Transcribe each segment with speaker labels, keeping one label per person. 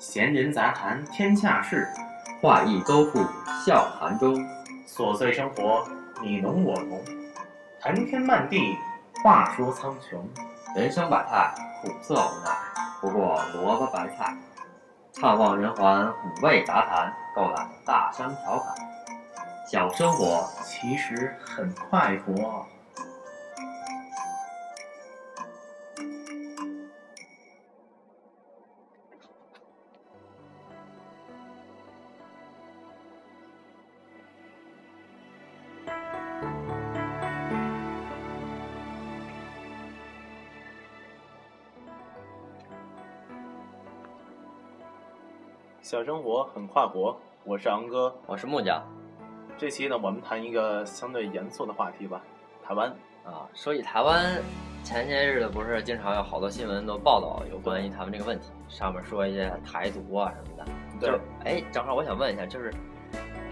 Speaker 1: 闲人杂谈天下事，
Speaker 2: 画意勾复笑谈中，
Speaker 1: 琐碎生活你侬我侬，谈天漫地话说苍穹。
Speaker 2: 人生百态，苦涩无奈，不过萝卜白菜。畅望人寰，五味杂谈，够览大声调侃。小生活
Speaker 1: 其实很快活。小生活很跨国，我是昂哥，
Speaker 2: 我是木匠。
Speaker 1: 这期呢，我们谈一个相对严肃的话题吧，台湾
Speaker 2: 啊。说起台湾，前些日子不是经常有好多新闻都报道有关于他们这个问题，上面说一些台独啊什么的。
Speaker 1: 对，
Speaker 2: 哎，正好我想问一下，就是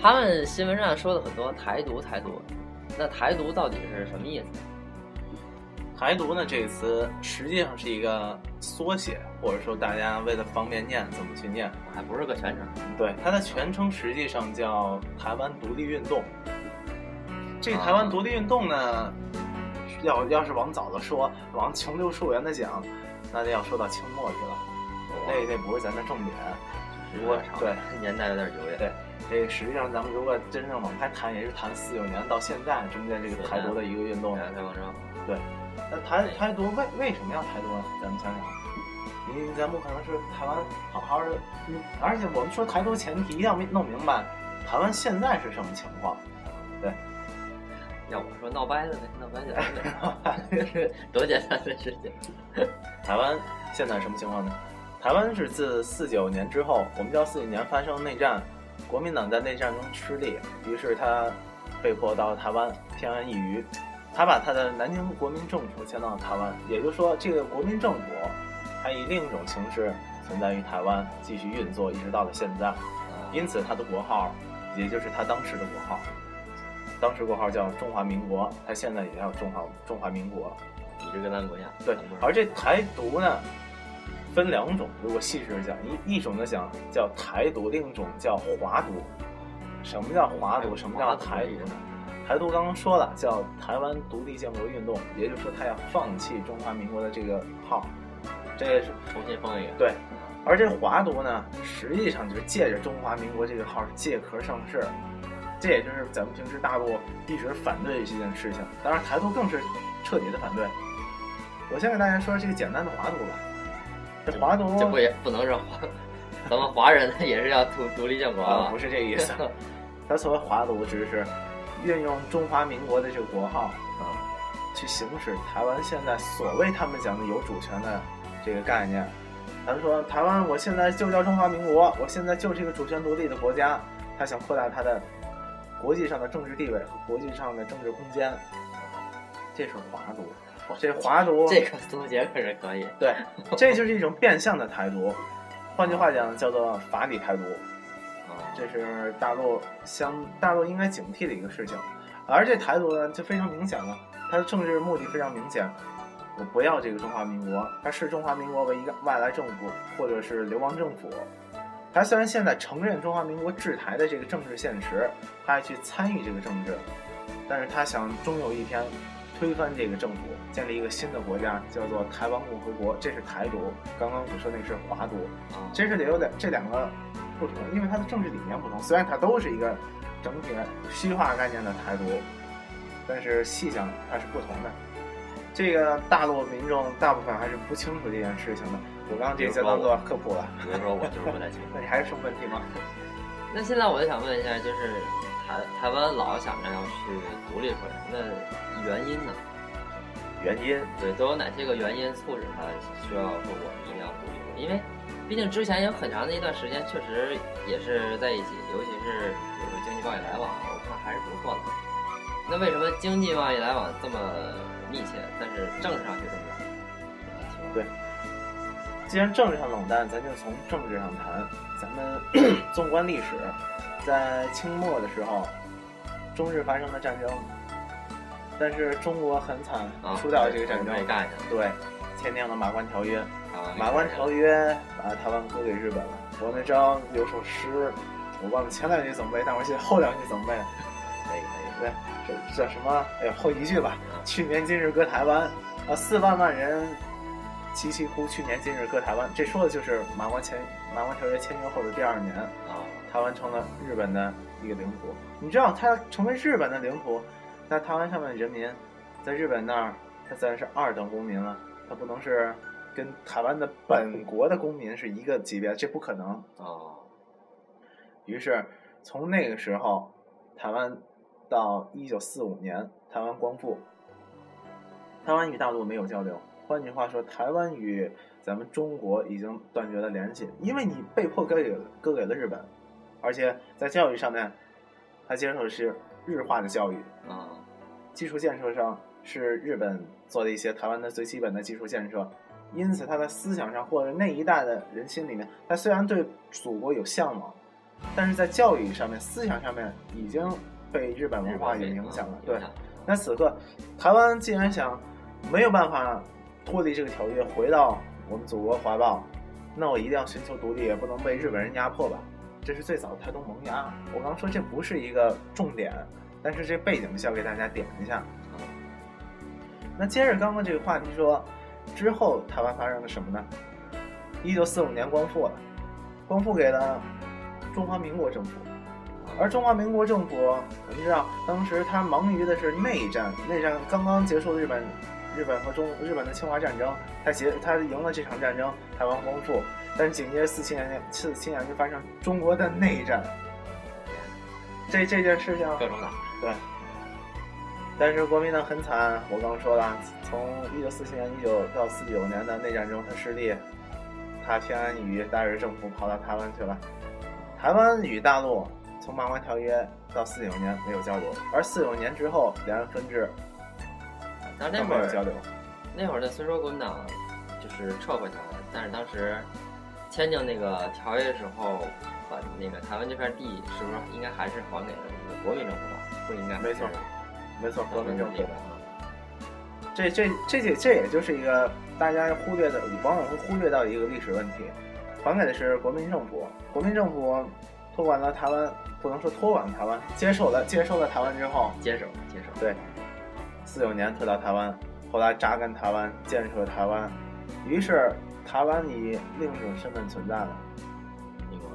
Speaker 2: 他们新闻上说的很多台独，台独，那台独到底是什么意思？
Speaker 1: 台独呢这个词实际上是一个缩写，或者说大家为了方便念怎么去念，
Speaker 2: 还不是个全称。
Speaker 1: 对，它的全称实际上叫台湾独立运动。这台湾独立运动呢，要要是往早的说，往穷究溯源的讲，那就要说到清末去了。那那不是咱的重点。
Speaker 2: 不过对年代有点久远。
Speaker 1: 对，这个实际上咱们如果真正往开谈，也是谈四九年到现在中间这个台独的一个运动。对。那台台独为为什么要台独呢？咱们想想，你咱不可能是台湾好好的，而且我们说台独前提一定要弄明白，台湾现在是什么情况？对，
Speaker 2: 要我说闹掰了呢，闹掰就了，多简单的事情。
Speaker 1: 台湾现在什么情况呢？台湾是自四九年之后，我们知道四九年发生内战，国民党在内战中失利，于是他被迫到台湾偏安一隅。他把他的南京国民政府迁到了台湾，也就是说，这个国民政府，它以另一种形式存在于台湾，继续运作，一直到了现在。因此，他的国号，也就是他当时的国号，当时国号叫中华民国，他现在也叫中华中华民国，
Speaker 2: 一直跟咱国家。
Speaker 1: 对，而这台独呢，分两种，如果细致讲，一一种呢讲叫台独，另一种叫华独。什么叫华独？什么叫台独呢？台独刚刚说了，叫台湾独立建国运动，也就是说他要放弃中华民国的这个号，这也是
Speaker 2: 重新封一个。
Speaker 1: 对，而这华独呢，实际上就是借着中华民国这个号借壳上市，这也就是咱们平时大陆一直反对这件事情。当然，台独更是彻底的反对。我先给大家说这个简单的华独吧。这华独
Speaker 2: 这不也不能是华，咱们华人也是要独独立建国
Speaker 1: 啊？不是这个意思。他所谓华独，只是。运用中华民国的这个国号啊，去行使台湾现在所谓他们讲的有主权的这个概念。他们说台湾我现在就叫中华民国，我现在就是一个主权独立的国家。他想扩大他的国际上的政治地位和国际上的政治空间。这是华独，这华独
Speaker 2: 这个总结可是可以。
Speaker 1: 对，这就是一种变相的台独，换句话讲叫做法理台独。这是大陆相大陆应该警惕的一个事情，而这台独呢就非常明显了，它的政治目的非常明显，我不要这个中华民国，它视中华民国为一个外来政府或者是流亡政府。他虽然现在承认中华民国制台的这个政治现实，他还去参与这个政治，但是他想终有一天推翻这个政府，建立一个新的国家，叫做台湾共和国，这是台独。刚刚我说那是华独，这是得有两这两个。不同，因为它的政治理念不同。虽然它都是一个整体的虚化概念的台独，但是细想它是不同的。这个大陆民众大部分还是不清楚这件事情的。我刚刚这些当做科普了。
Speaker 2: 比如说我就是不太清楚。
Speaker 1: 那你还有什么问题吗？
Speaker 2: 那现在我就想问一下，就是台台湾老想着要去独立出来，那原因呢？
Speaker 1: 原因
Speaker 2: 对，都有哪些个原因促使他需要说我们一定要独立？因为。毕竟之前有很长的一段时间，确实也是在一起，尤其是比如说经济贸易来往，我看还是不错的。那为什么经济贸易来往这么密切，但是政治上却这么
Speaker 1: 冷淡？对，既然政治上冷淡，咱就从政治上谈。咱们 纵观历史，在清末的时候，中日发生了战争，但是中国很惨，输掉了这个战争，
Speaker 2: 没干
Speaker 1: 对，签订了马关条约。马关条约把台湾割给日本了，我那张有首诗，我忘了前两句怎么背，但我记得后两句怎么背。
Speaker 2: 可以可以。
Speaker 1: 对，这这什么？哎呀，后一句吧。去年今日割台湾，啊，四万万人齐齐呼，去年今日割台湾。这说的就是马关签马关条约签约后的第二年，
Speaker 2: 啊，
Speaker 1: 台湾成了日本的一个领土。你知道，它成为日本的领土，那台湾上面的人民，在日本那儿，他自然是二等公民了，他不能是跟台湾的本国的公民是一个级别，这不可能。
Speaker 2: 哦，
Speaker 1: 于是从那个时候，台湾到一九四五年，台湾光复，台湾与大陆没有交流。换句话说，台湾与咱们中国已经断绝了联系，因为你被迫割给了割给了日本，而且在教育上面，他接受的是日化的教育，
Speaker 2: 啊，
Speaker 1: 基础建设上是日本做的一些台湾的最基本的基础建设，因此他在思想上或者那一代的人心里面，他虽然对祖国有向往，但是在教育上面、思想上面已经被日本文化给影响了。对，那此刻台湾既然想没有办法脱离这个条约，回到我们祖国怀抱，那我一定要寻求独立，也不能被日本人压迫吧。这是最早的台东萌芽。我刚说这不是一个重点，但是这背景需要给大家点一下。那接着刚刚这个话题说，之后台湾发生了什么呢？一九四五年光复了，光复给了中华民国政府，而中华民国政府，我们知道当时他忙于的是内战，内战刚刚结束，日本日本和中日本的侵华战争，他结他赢了这场战争，台湾光复，但是紧接着四七年四七年就发生中国的内战，这这件事情
Speaker 2: 各种打，
Speaker 1: 对。但是国民党很惨，我刚刚说了，从一九四七年、一九到四九年的内战中，他失利，他偏安一隅，带着政府跑到台湾去了。台湾与大陆从《马关条约》到四九年没有交流，而四九年之后两岸分治，
Speaker 2: 但那会儿
Speaker 1: 交流。
Speaker 2: 那会儿呢，虽说国民党就是撤回台湾，但是当时签订那个条约的时候，把那个台湾这片地是不是应该还是还给了那个国民政府吧？不应该
Speaker 1: 没错没错，国民政府
Speaker 2: 这。个
Speaker 1: 这这这这这也就是一个大家忽略的，往往会忽略到一个历史问题，还给的是国民政府。国民政府托管了台湾，不能说托管了台湾，接受了接受了台湾之后，
Speaker 2: 接手接手，
Speaker 1: 对，四九年退到台湾，后来扎根台湾，建设台湾，于是台湾以另一种身份存在了。
Speaker 2: 民国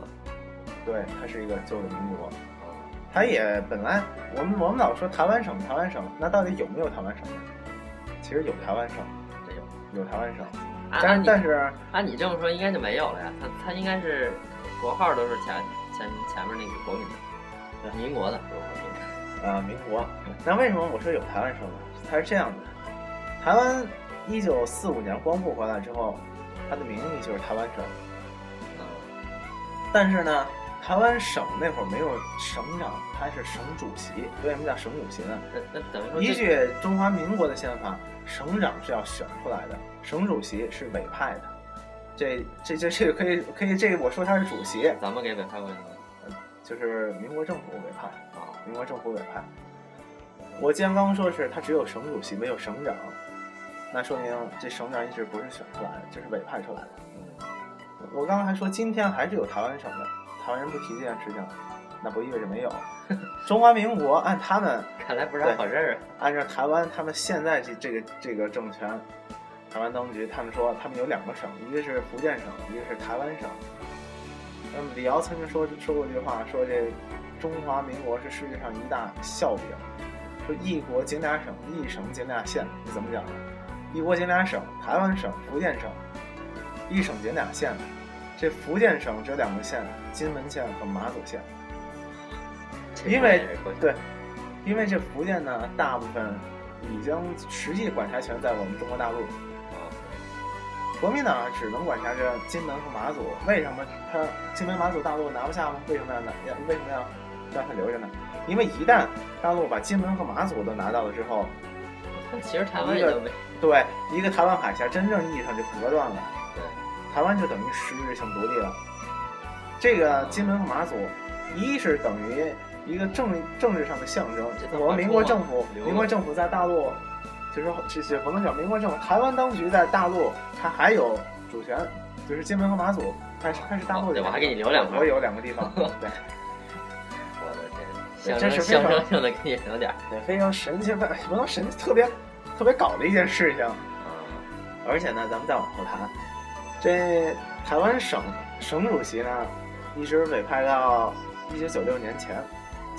Speaker 1: 对，它是一个旧的民国。
Speaker 2: 啊，
Speaker 1: 它也本来我们我们老说台湾省台湾省，那到底有没有台湾省呢？其实有台湾省，
Speaker 2: 这有。
Speaker 1: 有台湾省，
Speaker 2: 按
Speaker 1: 但但是
Speaker 2: 按你这么说，应该就没有了呀。它它应该是国号都是前前前面那个国民的，民国的，不是国民
Speaker 1: 国。那为什么我说有台湾省呢？它是这样的，台湾一九四五年光复回来之后，它的名义就是台湾省，
Speaker 2: 嗯，
Speaker 1: 但是呢，台湾省那会儿没有省长，他是省主席。为什么叫省主席呢？
Speaker 2: 那那等于说
Speaker 1: 依据中华民国的宪法，省长是要选出来的，省主席是委派的。这这这这个可以可以，这个我说他是主席，
Speaker 2: 咱们给委派过去吗？
Speaker 1: 就是民国政府委派，
Speaker 2: 啊，
Speaker 1: 民国政府委派。我既然刚刚说的是他只有省主席没有省长，那说明这省长一直不是选出来的，就是委派出来的。
Speaker 2: 嗯，
Speaker 1: 我刚刚还说今天还是有台湾省的，台湾人不提这件事情，那不意味着没有。中华民国按他们
Speaker 2: 看来不是好事儿啊。
Speaker 1: 按照台湾他们现在这这个这个政权，台湾当局他们说他们有两个省，一个是福建省，一个是台湾省。那么李敖曾经说说过一句话，说这中华民国是世界上一大笑柄，说一国仅俩省，一省仅俩县，你怎么讲的？一国仅俩省，台湾省、福建省，一省仅俩县。这福建省只有两个县，金门县和马祖县。因为对，因为这福建呢，大部分已经实际管辖权在我们中国大陆，
Speaker 2: 啊，
Speaker 1: 国民党只能管辖着金门和马祖。为什么他金门、马祖大陆拿不下吗？为什么要拿？要为什么要让他留着呢？因为一旦大陆把金门和马祖都拿到了之后，
Speaker 2: 但其实台湾也就没
Speaker 1: 对一个台湾海峡真正意义上就隔断了，
Speaker 2: 对，
Speaker 1: 台湾就等于实质性独立了。这个金门和马祖，一是等于一个政政治上的象征我们民国政府，民国政府在大陆，就是说这些不能叫民国政府，台湾当局在大陆，它还有主权就是金门和马祖，还是还是大陆的。
Speaker 2: 我还给你留两块。
Speaker 1: 我有两个地方。对。
Speaker 2: 我的天，
Speaker 1: 这是
Speaker 2: 象征性的给你留点。
Speaker 1: 对，非常神奇，不不能神奇，特别特别搞的一件事情。而且呢，咱们再往后谈，这台湾省省主席呢，一直委派到一九九六年前。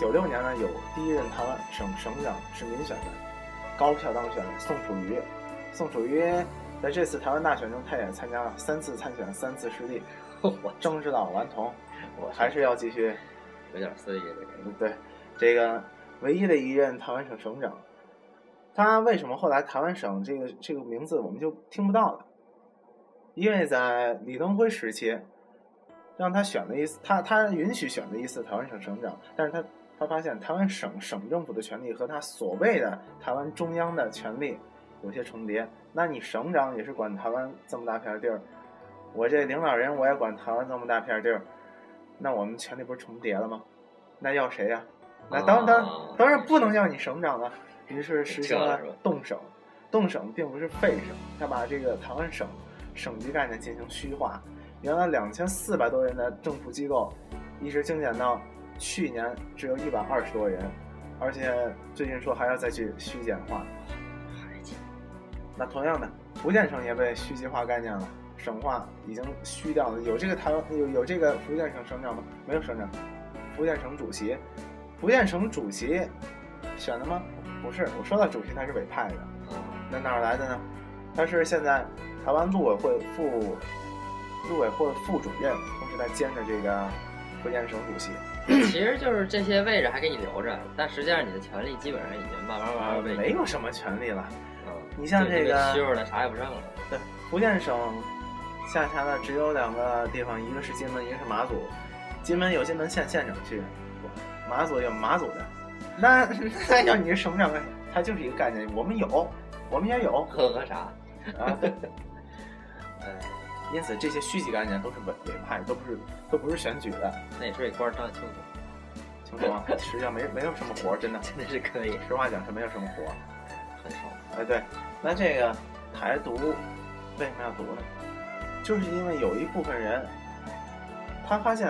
Speaker 1: 九六年呢，有第一任台湾省省长是民选的，高票当选宋楚瑜。宋楚瑜在这次台湾大选中，他也参加了三次参选，三次失利。我政治老顽童，我还是要继续。
Speaker 2: 有点私意这个。
Speaker 1: 对，这个唯一的一任台湾省省长，他为什么后来台湾省这个这个名字我们就听不到了？因为在李登辉时期，让他选了一次，他他允许选了一次台湾省省长，但是他。他发现台湾省省政府的权力和他所谓的台湾中央的权力有些重叠。那你省长也是管台湾这么大片地儿，我这领导人我也管台湾这么大片地儿，那我们权力不是重叠了吗？那要谁呀？那当当当然不能要你省长了。于是实行了动省，动省并不是废省，他把这个台湾省省级概念进行虚化。原来两千四百多人的政府机构，一直精简到。去年只有一百二十多人，而且最近说还要再去虚简化。那同样的，福建省也被虚极化概念了，省化已经虚掉了。有这个台湾有有这个福建省省长吗？没有省长。福建省主席，福建省主席选的吗？不是，我说到主席他是委派的。那哪儿来的呢？他是现在台湾陆委会副陆委会副主任，同时在兼着这个福建省主席。
Speaker 2: 其实就是这些位置还给你留着，但实际上你的权利基本上已经慢慢慢慢被
Speaker 1: 没有什么权利了。
Speaker 2: 嗯，
Speaker 1: 你像这个
Speaker 2: 虚弱的啥也不剩了。
Speaker 1: 对，福建省下辖的只有两个地方，一个是金门，一个是马祖。金门有金门县县长去，马祖有马祖的。那 那要你省长，它就是一个概念。我们有，我们也有。
Speaker 2: 呵呵啥？
Speaker 1: 啊，对。哎。因此，这些虚级概念都是委委派，都不是都不是选举的。
Speaker 2: 那也是给官当清楚，
Speaker 1: 清楚吗？实际上没没有什么活，真的
Speaker 2: 真的是可以。
Speaker 1: 实话讲是没有什么活，
Speaker 2: 很少。
Speaker 1: 哎，对，那这个台独为什么要独呢？就是因为有一部分人，他发现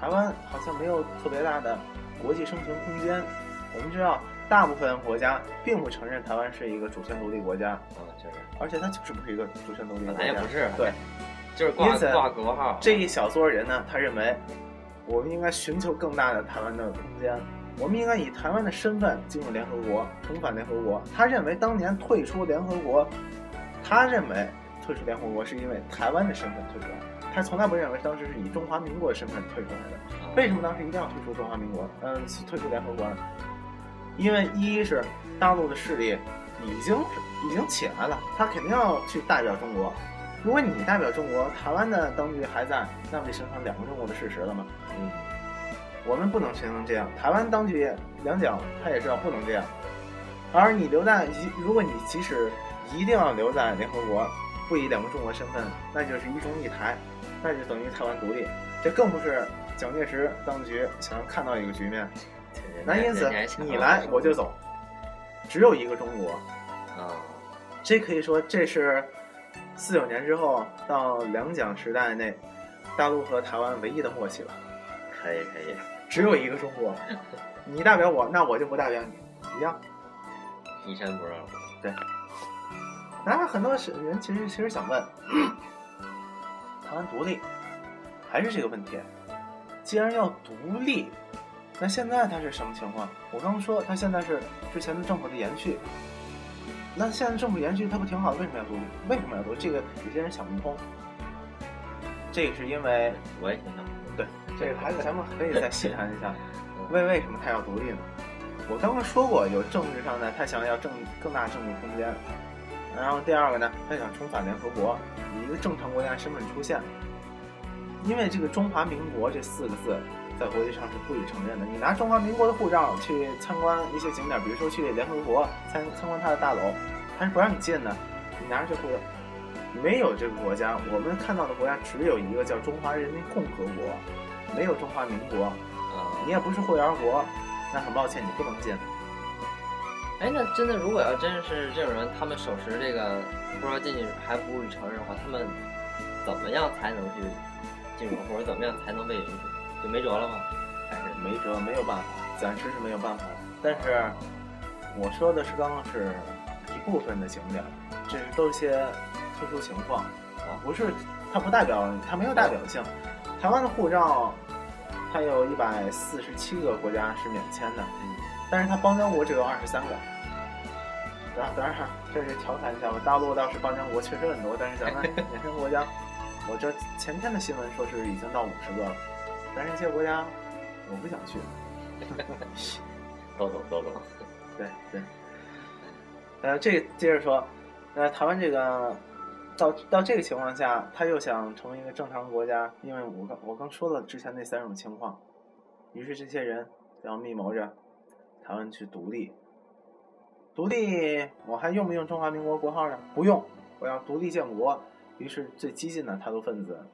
Speaker 1: 台湾好像没有特别大的国际生存空间。我们知道。大部分国家并不承认台湾是一个主权独立国家，
Speaker 2: 嗯，确实，
Speaker 1: 而且它就是不是一个主权独立国
Speaker 2: 家，也不是，
Speaker 1: 对，
Speaker 2: 就是挂挂国号。
Speaker 1: 这一小撮人呢，他认为我们应该寻求更大的台湾的空间，我们应该以台湾的身份进入联合国，重返联合国。他认为当年退出联合国，他认为退出联合国是因为台湾的身份退出来的，他从来不认为当时是以中华民国的身份退出来的。为什么当时一定要退出中华民国？嗯，退出联合国呢？因为一是大陆的势力已经已经起来了，他肯定要去代表中国。如果你代表中国，台湾的当局还在，那不就形成两个中国的事实了吗？
Speaker 2: 嗯，
Speaker 1: 我们不能形成这样。台湾当局两蒋他也知道不能这样。而你留在，如果你即使一定要留在联合国，不以两个中国身份，那就是一中一台，那就等于台湾独立。这更不是蒋介石当局想要看到一个局面。那因此，你来我就走，只有一个中国，
Speaker 2: 啊，
Speaker 1: 这可以说这是四九年之后到两蒋时代内，大陆和台湾唯一的默契了。
Speaker 2: 可以可以，
Speaker 1: 只有一个中国，你代表我，那我就不代表你，一样，
Speaker 2: 一山不让虎。
Speaker 1: 对。那很多人其实其实想问，台湾独立还是这个问题？既然要独立。那现在它是什么情况？我刚刚说它现在是之前的政府的延续。那现在政府延续它不挺好？为什么要独立？为什么要独立？这个有些人想不通。这个是因为
Speaker 2: 我也想不通。
Speaker 1: 对，这个还是咱们可以再细谈一下，为为什么他要独立呢？我刚刚说过，有政治上的，他想要政更大政治空间。然后第二个呢，他想重返联合国，以一个正常国家身份出现。因为这个中华民国这四个字。在国际上是不予承认的。你拿中华民国的护照去参观一些景点，比如说去联合国参参观它的大楼，它是不让你进的。你拿着这护照，没有这个国家，我们看到的国家只有一个叫中华人民共和国，没有中华民国。你也不是会员国，那很抱歉，你不能进。
Speaker 2: 哎，那真的，如果要真是这种人，他们手持这个护照进去还不予承认的话，他们怎么样才能去进入，或者怎么样才能被允许？就没辙了吗？还是
Speaker 1: 没辙，没有办法，暂时是没有办法。但是我说的是刚刚是一部分的景点，这是都是些特殊情况啊，不是它不代表它没有代表性。台湾的护照，它有一百四十七个国家是免签的，
Speaker 2: 嗯，
Speaker 1: 但是它邦交国只有二十三个。当当然，这是调侃一下吧。大陆倒是邦交国确实很多，但是咱们 免签国家，我这前天的新闻说是已经到五十个了，但是这些国家我不想去。
Speaker 2: 都 懂都懂。
Speaker 1: 对对。呃，这个接着说，呃，台湾这个到到这个情况下，他又想成为一个正常国家，因为我刚我刚说了之前那三种情况，于是这些人要密谋着台湾去独立。独立，我还用不用中华民国国号呢？不用，我要独立建国。于是最激进的台独分子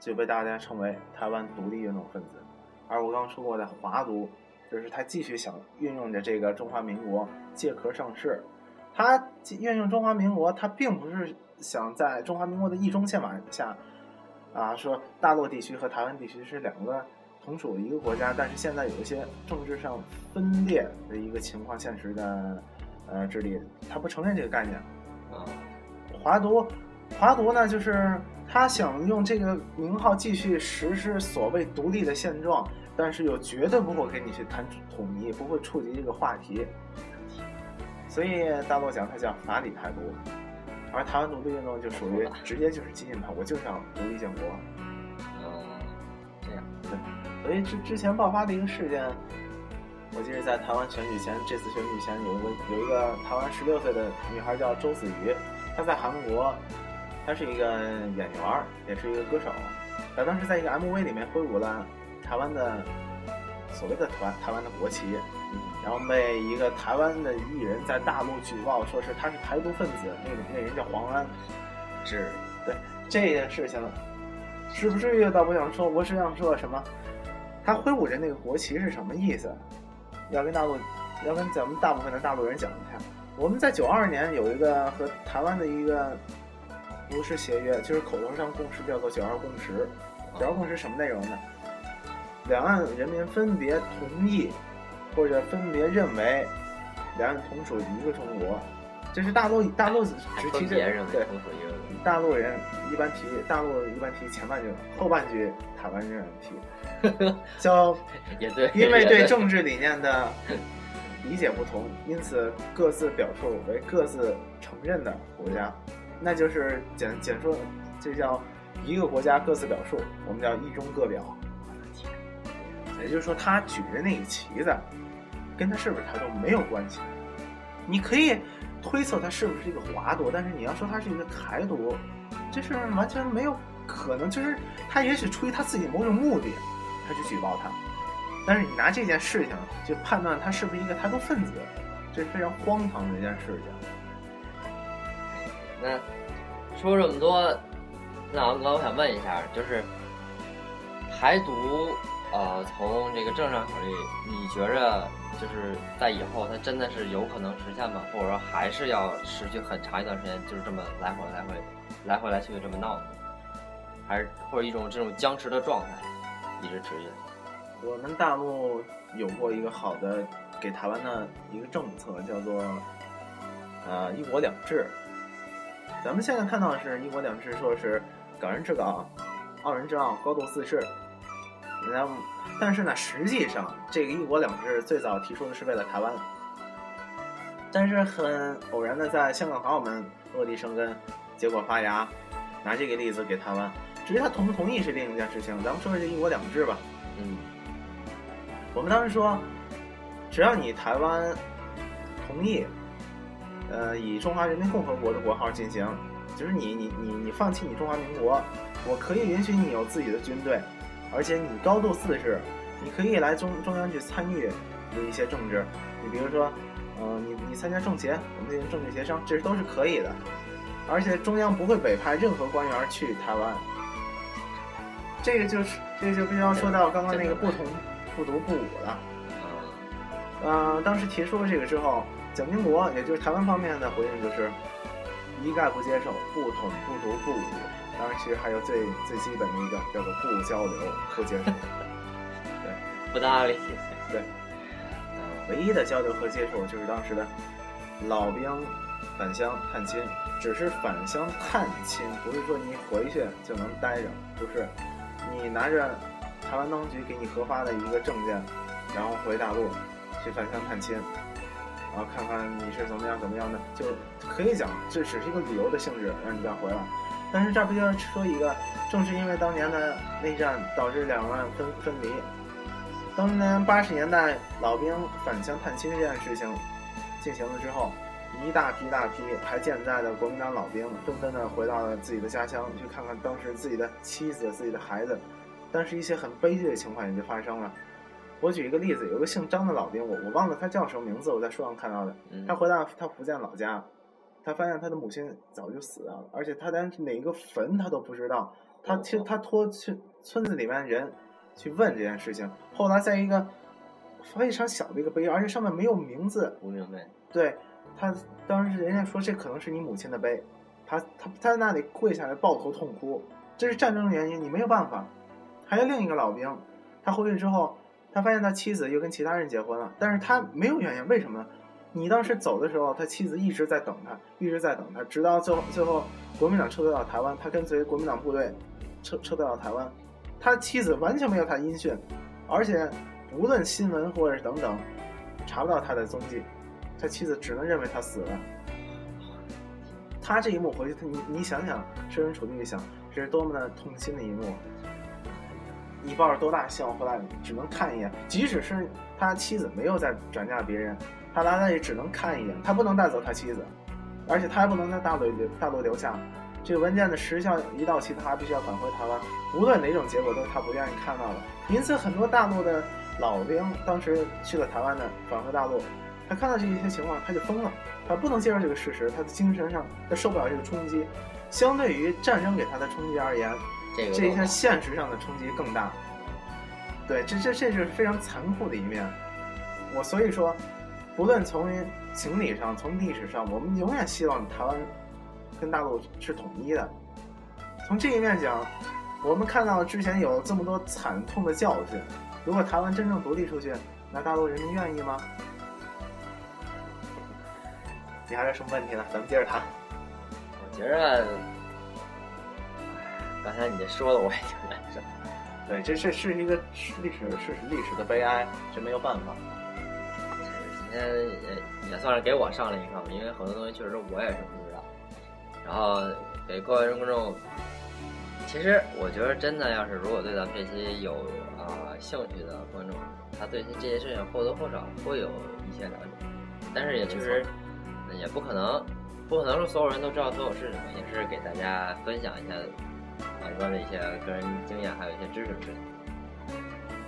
Speaker 1: 就被大家称为台湾独立运动分子。而我刚刚说过的华独，就是他继续想运用着这个中华民国借壳上市。他运用中华民国，他并不是想在中华民国的一中宪法下啊说大陆地区和台湾地区是两个。同属一个国家，但是现在有一些政治上分裂的一个情况，现实的呃治理，他不承认这个概念。
Speaker 2: 啊，
Speaker 1: 华独，华独呢，就是他想用这个名号继续实施所谓独立的现状，但是又绝对不会跟你去谈统一，不会触及这个话题。所以大陆讲它叫法理台独，而台湾独立运动就属于直接就是激进派，我就想独立建国。嗯，这样。对所以之之前爆发的一个事件，我记得在台湾选举前，这次选举前有一个有一个台湾十六岁的女孩叫周子瑜，她在韩国，她是一个演员，也是一个歌手，他当时在一个 MV 里面挥舞了台湾的所谓的台湾台湾的国旗，然后被一个台湾的艺人在大陆举报，说是他是台独分子，那个那人叫黄安，
Speaker 2: 是
Speaker 1: 对这件事情，是不至于倒不想说，我是想说什么？他挥舞着那个国旗是什么意思？要跟大陆，要跟咱们大部分的大陆人讲一下。我们在九二年有一个和台湾的一个不是协约，就是口头上共识，叫做九二共识。九二共识什么内容呢？两岸人民分别同意或者分别认为两岸同属一个中国。这是大陆大陆只提这对，大陆人一般提大陆一般提前半句，后半句台湾人提。叫
Speaker 2: 也对，
Speaker 1: 因为对政治理念的理解不同，因此各自表述为各自承认的国家，那就是简简说，这叫一个国家各自表述，我们叫一中各表。也就是说，他举着那个旗子，跟他是不是台独没有关系。你可以推测他是不是一个华独，但是你要说他是一个台独，这是完全没有可能。就是他也许出于他自己某种目的。他去举报他，但是你拿这件事情就判断他是不是一个台独分子，这是非常荒唐的一件事情。
Speaker 2: 那说这么多，那王哥，我想问一下，就是台独，呃，从这个政治上考虑，你觉着就是在以后它真的是有可能实现吗？或者说还是要持续很长一段时间，就是这么来回来回来回来去这么闹？还是或者一种这种僵持的状态？一直持续。
Speaker 1: 我们大陆有过一个好的给台湾的一个政策，叫做呃“一国两制”。咱们现在看到的是一国两制，说是港人治港，澳人治澳，高度自治。然后，但是呢，实际上这个“一国两制”最早提出的是为了台湾，但是很偶然的，在香港和澳门落地生根，结果发芽，拿这个例子给台湾。至于他同不同意是另一件事情，咱们说说这一国两制吧。
Speaker 2: 嗯，
Speaker 1: 我们当时说，只要你台湾同意，呃，以中华人民共和国的国号进行，就是你你你你放弃你中华民国，我可以允许你有自己的军队，而且你高度自治，你可以来中中央去参与的一些政治，你比如说，呃，你你参加政协，我们进行政治协商，这都是可以的，而且中央不会委派任何官员去台湾。这个就是，这个就必须要说到刚刚那个不同、不独、不武了。嗯，当时提出了这个之后，蒋经国，也就是台湾方面的回应就是，一概不接受，不统不独不武。当然，其实还有最最基本的一个叫做不交流不接受。
Speaker 2: 不搭理。
Speaker 1: 对，唯一的交流和接触就是当时的老兵返乡探亲，只是返乡探亲，不是说你回去就能待着，就是，你拿着台湾当局给你核发的一个证件，然后回大陆去返乡探亲，然后看看你是怎么样怎么样的，就可以讲这只是一个旅游的性质，让你再回来。但是这不就是说一个，正是因为当年的内战导致两岸分分离。当年八十年代老兵返乡探亲这件事情进行了之后，一大批大批还健在的国民党老兵纷纷的回到了自己的家乡，去看看当时自己的妻子、自己的孩子。但是，一些很悲剧的情况也就发生了。我举一个例子，有个姓张的老兵，我我忘了他叫什么名字，我在书上看到的。他回到他福建老家，他发现他的母亲早就死了，而且他连哪个坟他都不知道。他去他托去村子里面人。去问这件事情，后来在一个非常小的一个碑，而且上面没有名字。
Speaker 2: 无名碑。
Speaker 1: 对，他当时人家说这可能是你母亲的碑，他他他在那里跪下来抱头痛哭，这是战争的原因，你没有办法。还有另一个老兵，他回去之后，他发现他妻子又跟其他人结婚了，但是他没有原因，为什么呢？你当时走的时候，他妻子一直在等他，一直在等他，直到最后最后国民党撤退到台湾，他跟随国民党部队撤撤退到台湾。他妻子完全没有他音讯，而且无论新闻或者是等等，查不到他的踪迹。他妻子只能认为他死了。他这一幕回去，你你想想，设身处地的想，这是多么的痛心的一幕。你抱着多大希望回来，只能看一眼。即使是他妻子没有再转嫁别人，他来那里只能看一眼，他不能带走他妻子，而且他还不能在大陆留大陆留下。这个文件的时效一到期，他还必须要返回台湾。无论哪种结果，都是他不愿意看到的。因此，很多大陆的老兵当时去了台湾的，返回大陆，他看到这一些情况，他就疯了。他不能接受这个事实，他的精神上他受不了这个冲击。相对于战争给他的冲击而言，这一下现实上的冲击更大。对，这这这是非常残酷的一面。我所以说，不论从情理上，从历史上，我们永远希望台湾。跟大陆是统一的。从这一面讲，我们看到之前有这么多惨痛的教训。如果台湾真正独立出去，那大陆人民愿意吗？你还有什么问题呢？咱们接着谈。
Speaker 2: 我觉着，刚才你这说的我也挺难受。
Speaker 1: 对，这这是一个历史，是历史的悲哀，这没有办法。
Speaker 2: 今天也也算是给我上了一课，因为很多东西确实我也是不知道。然后给各位观众，其实我觉得真的，要是如果对咱们这期有啊兴趣的观众，他对这些事情或多或少会有一些了解，但是也确实也不可能，不可能说所有人都知道所有事情，也是给大家分享一下啊里边的一些个人经验，还有一些知识之类的。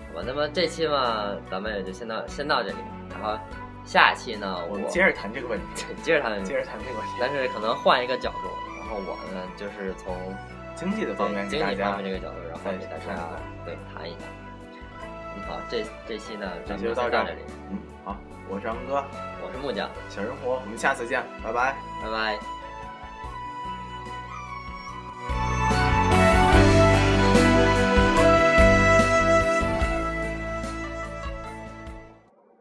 Speaker 2: 好吧，那么这期嘛，咱们也就先到先到这里，然后。下期呢，
Speaker 1: 我们接着谈这个问题，
Speaker 2: 接着谈，
Speaker 1: 接着谈这个问题，
Speaker 2: 但是可能换一个角度，然后我呢就是从
Speaker 1: 经济的方面，
Speaker 2: 经济方面这个角度，然后给大家对谈一下。嗯，好，这这期呢，
Speaker 1: 咱们
Speaker 2: 就
Speaker 1: 到
Speaker 2: 这里。
Speaker 1: 嗯，好，我是张哥，
Speaker 2: 我是木匠，
Speaker 1: 小人活，我们下次见，拜拜，
Speaker 2: 拜拜。